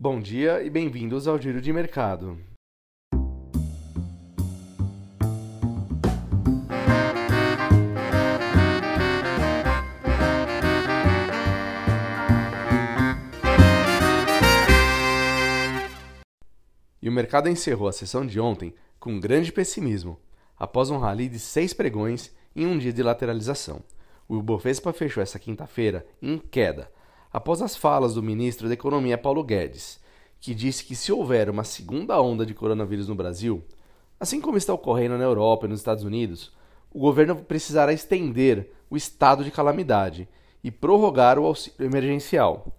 Bom dia e bem-vindos ao Giro de Mercado. E o mercado encerrou a sessão de ontem com grande pessimismo, após um rally de seis pregões em um dia de lateralização. O Ibovespa fechou essa quinta-feira em queda, após as falas do ministro da Economia Paulo Guedes, que disse que se houver uma segunda onda de coronavírus no Brasil, assim como está ocorrendo na Europa e nos Estados Unidos, o governo precisará estender o estado de calamidade e prorrogar o auxílio emergencial.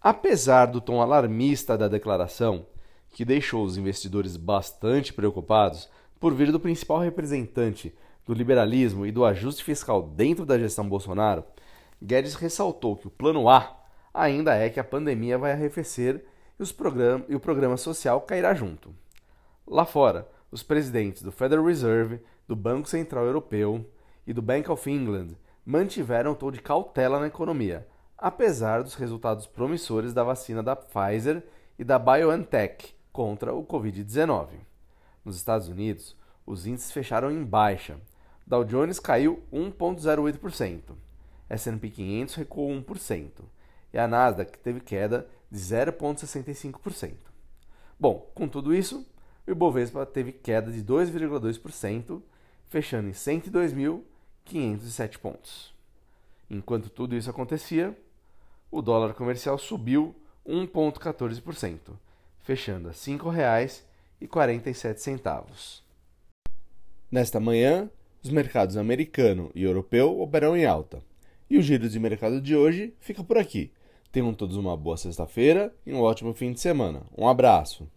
Apesar do tom alarmista da declaração, que deixou os investidores bastante preocupados por vir do principal representante do liberalismo e do ajuste fiscal dentro da gestão Bolsonaro, Guedes ressaltou que o plano A ainda é que a pandemia vai arrefecer e, os program e o programa social cairá junto. Lá fora, os presidentes do Federal Reserve, do Banco Central Europeu e do Bank of England mantiveram o tom de cautela na economia, apesar dos resultados promissores da vacina da Pfizer e da BioNTech contra o Covid-19. Nos Estados Unidos, os índices fecharam em baixa. Dow Jones caiu 1,08%, S&P 500 recuou 1%, e a Nasdaq teve queda de 0,65%. Bom, com tudo isso, o Ibovespa teve queda de 2,2%, fechando em 102.507 pontos. Enquanto tudo isso acontecia, o dólar comercial subiu 1,14%, fechando a R$ 5,47. Nesta manhã, os mercados americano e europeu operam em alta. E o giro de mercado de hoje fica por aqui. Tenham todos uma boa sexta-feira e um ótimo fim de semana. Um abraço!